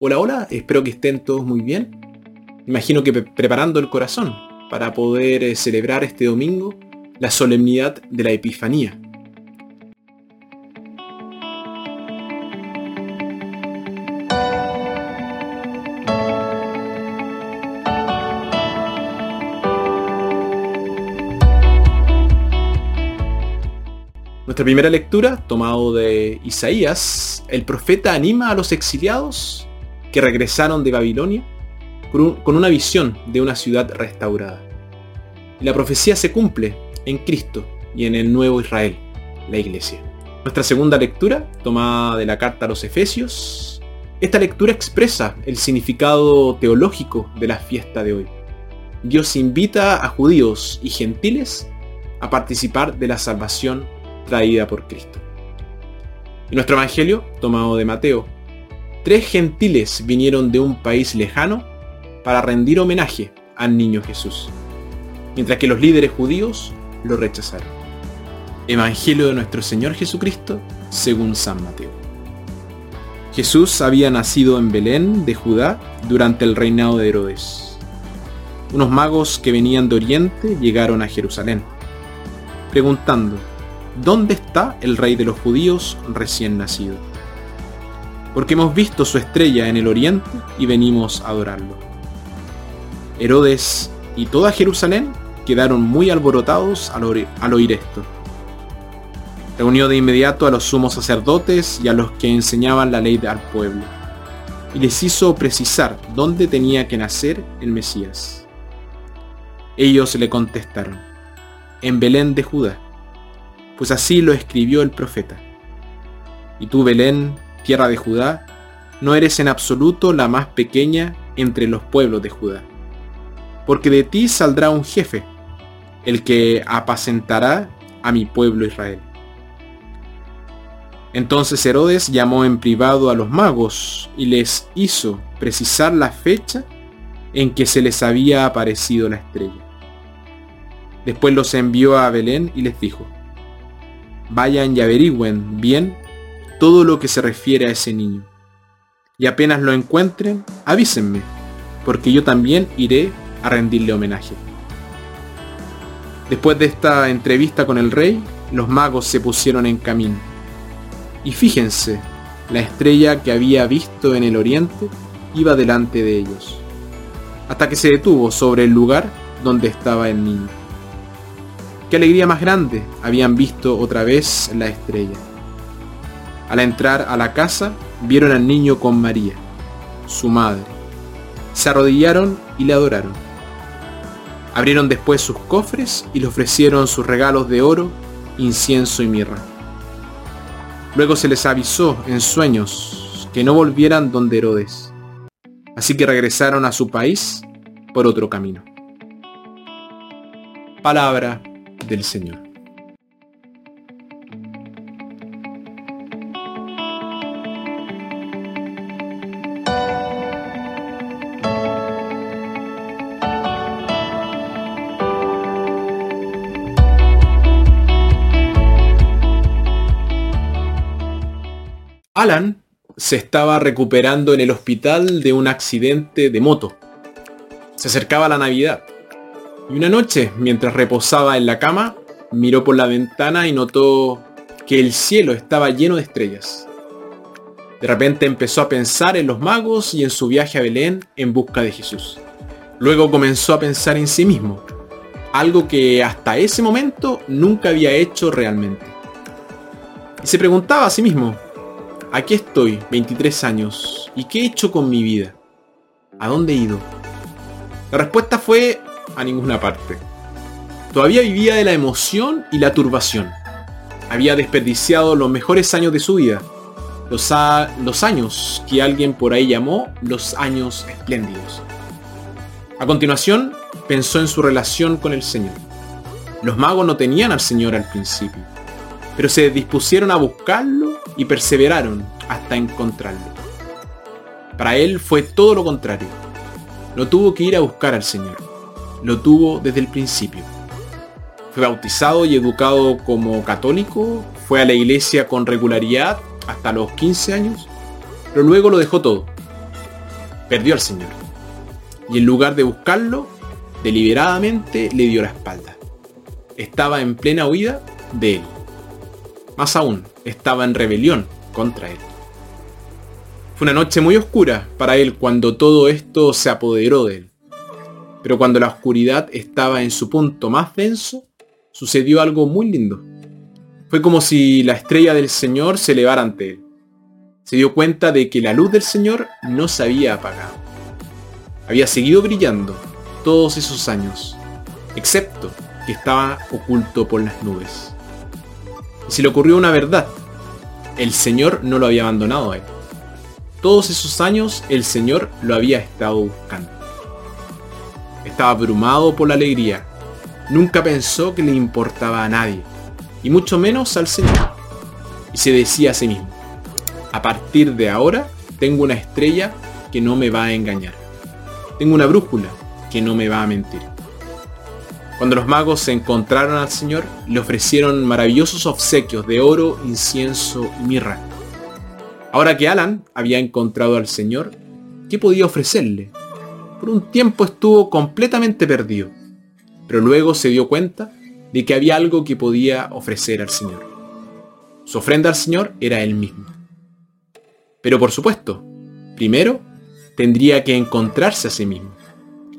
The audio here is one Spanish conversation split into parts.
Hola, hola, espero que estén todos muy bien. Imagino que preparando el corazón para poder eh, celebrar este domingo la solemnidad de la Epifanía. Nuestra primera lectura, tomado de Isaías, el profeta anima a los exiliados que regresaron de Babilonia con una visión de una ciudad restaurada. Y la profecía se cumple en Cristo y en el nuevo Israel, la iglesia. Nuestra segunda lectura, tomada de la carta a los Efesios, esta lectura expresa el significado teológico de la fiesta de hoy. Dios invita a judíos y gentiles a participar de la salvación traída por Cristo. Y nuestro Evangelio, tomado de Mateo, tres gentiles vinieron de un país lejano para rendir homenaje al niño Jesús, mientras que los líderes judíos lo rechazaron. Evangelio de nuestro Señor Jesucristo según San Mateo. Jesús había nacido en Belén de Judá durante el reinado de Herodes. Unos magos que venían de Oriente llegaron a Jerusalén, preguntando, ¿dónde está el rey de los judíos recién nacido? Porque hemos visto su estrella en el oriente y venimos a adorarlo. Herodes y toda Jerusalén quedaron muy alborotados al, oír esto. Reunió de inmediato a los sumos sacerdotes y a los que enseñaban la ley al pueblo, y les hizo precisar dónde tenía que nacer el Mesías. Ellos le contestaron, en Belén de Judá, pues así lo escribió el profeta. Y tú, Belén, tierra de Judá, no eres en absoluto la más pequeña entre los pueblos de Judá porque de ti saldrá un jefe, el que apacentará a mi pueblo Israel. Entonces Herodes llamó en privado a los magos y les hizo precisar la fecha en que se les había aparecido la estrella. Después los envió a Belén y les dijo, vayan y averigüen bien todo lo que se refiere a ese niño. Y apenas lo encuentren, avísenme, porque yo también iré a rendirle homenaje. Después de esta entrevista con el rey, los magos se pusieron en camino. Y fíjense, la estrella que había visto en el oriente iba delante de ellos, hasta que se detuvo sobre el lugar donde estaba el niño. Qué alegría más grande habían visto otra vez la estrella. Al entrar a la casa, vieron al niño con María, su madre. Se arrodillaron y le adoraron. Abrieron después sus cofres y le ofrecieron sus regalos de oro, incienso y mirra. Luego se les avisó en sueños que no volvieran donde Herodes. Así que regresaron a su país por otro camino. Palabra del Señor. Alan se estaba recuperando en el hospital de un accidente de moto. Se acercaba la Navidad. Y una noche, mientras reposaba en la cama, miró por la ventana y notó que el cielo estaba lleno de estrellas. De repente empezó a pensar en los magos y en su viaje a Belén en busca de Jesús. Luego comenzó a pensar en sí mismo, algo que hasta ese momento nunca había hecho realmente. Y se preguntaba a sí mismo, Aquí estoy, 23 años, ¿y qué he hecho con mi vida? ¿A dónde he ido? La respuesta fue a ninguna parte. Todavía vivía de la emoción y la turbación. Había desperdiciado los mejores años de su vida. Los, los años que alguien por ahí llamó los años espléndidos. A continuación, pensó en su relación con el Señor. Los magos no tenían al Señor al principio, pero se dispusieron a buscarlo y perseveraron hasta encontrarlo. Para él fue todo lo contrario. No tuvo que ir a buscar al Señor. Lo tuvo desde el principio. Fue bautizado y educado como católico, fue a la iglesia con regularidad hasta los 15 años, pero luego lo dejó todo. perdió al Señor. Y en lugar de buscarlo, deliberadamente le dio la espalda. Estaba en plena huida de él. Más aún, estaba en rebelión contra él. Fue una noche muy oscura para él cuando todo esto se apoderó de él. Pero cuando la oscuridad estaba en su punto más denso, sucedió algo muy lindo. Fue como si la estrella del Señor se elevara ante él. Se dio cuenta de que la luz del Señor no se había apagado. Había seguido brillando todos esos años, excepto que estaba oculto por las nubes. Y se le ocurrió una verdad. El Señor no lo había abandonado a él. Todos esos años el Señor lo había estado buscando. Estaba abrumado por la alegría. Nunca pensó que le importaba a nadie, y mucho menos al Señor. Y se decía a sí mismo, a partir de ahora tengo una estrella que no me va a engañar. Tengo una brújula que no me va a mentir. Cuando los magos se encontraron al Señor, le ofrecieron maravillosos obsequios de oro, incienso y mirra. Ahora que Alan había encontrado al Señor, ¿qué podía ofrecerle? Por un tiempo estuvo completamente perdido, pero luego se dio cuenta de que había algo que podía ofrecer al Señor. Su ofrenda al Señor era él mismo. Pero por supuesto, primero tendría que encontrarse a sí mismo,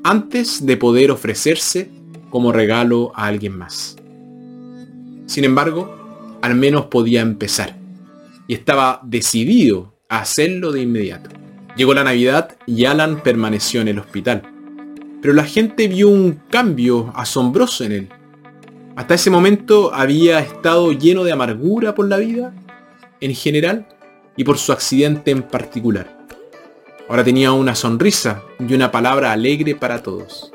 antes de poder ofrecerse como regalo a alguien más. Sin embargo, al menos podía empezar, y estaba decidido a hacerlo de inmediato. Llegó la Navidad y Alan permaneció en el hospital, pero la gente vio un cambio asombroso en él. Hasta ese momento había estado lleno de amargura por la vida, en general, y por su accidente en particular. Ahora tenía una sonrisa y una palabra alegre para todos.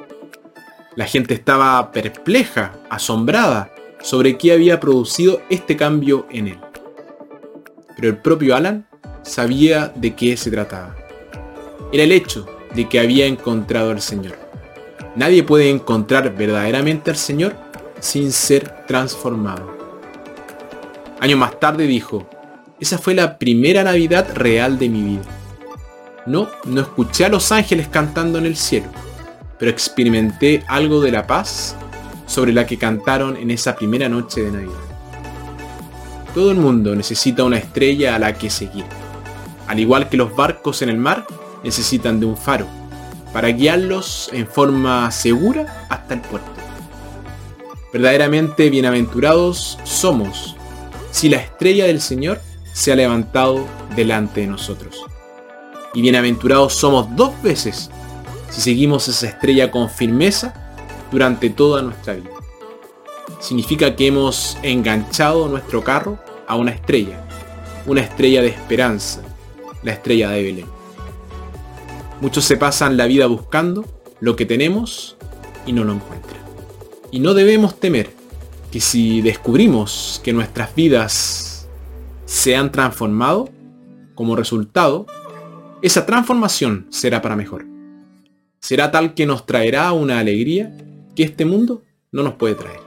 La gente estaba perpleja, asombrada, sobre qué había producido este cambio en él. Pero el propio Alan sabía de qué se trataba. Era el hecho de que había encontrado al Señor. Nadie puede encontrar verdaderamente al Señor sin ser transformado. Años más tarde dijo, esa fue la primera Navidad real de mi vida. No, no escuché a los ángeles cantando en el cielo pero experimenté algo de la paz sobre la que cantaron en esa primera noche de Navidad. Todo el mundo necesita una estrella a la que seguir. Al igual que los barcos en el mar necesitan de un faro para guiarlos en forma segura hasta el puerto. Verdaderamente bienaventurados somos si la estrella del Señor se ha levantado delante de nosotros. Y bienaventurados somos dos veces si seguimos esa estrella con firmeza durante toda nuestra vida. Significa que hemos enganchado nuestro carro a una estrella, una estrella de esperanza, la estrella de Belén. Muchos se pasan la vida buscando lo que tenemos y no lo encuentran. Y no debemos temer que si descubrimos que nuestras vidas se han transformado, como resultado, esa transformación será para mejor será tal que nos traerá una alegría que este mundo no nos puede traer.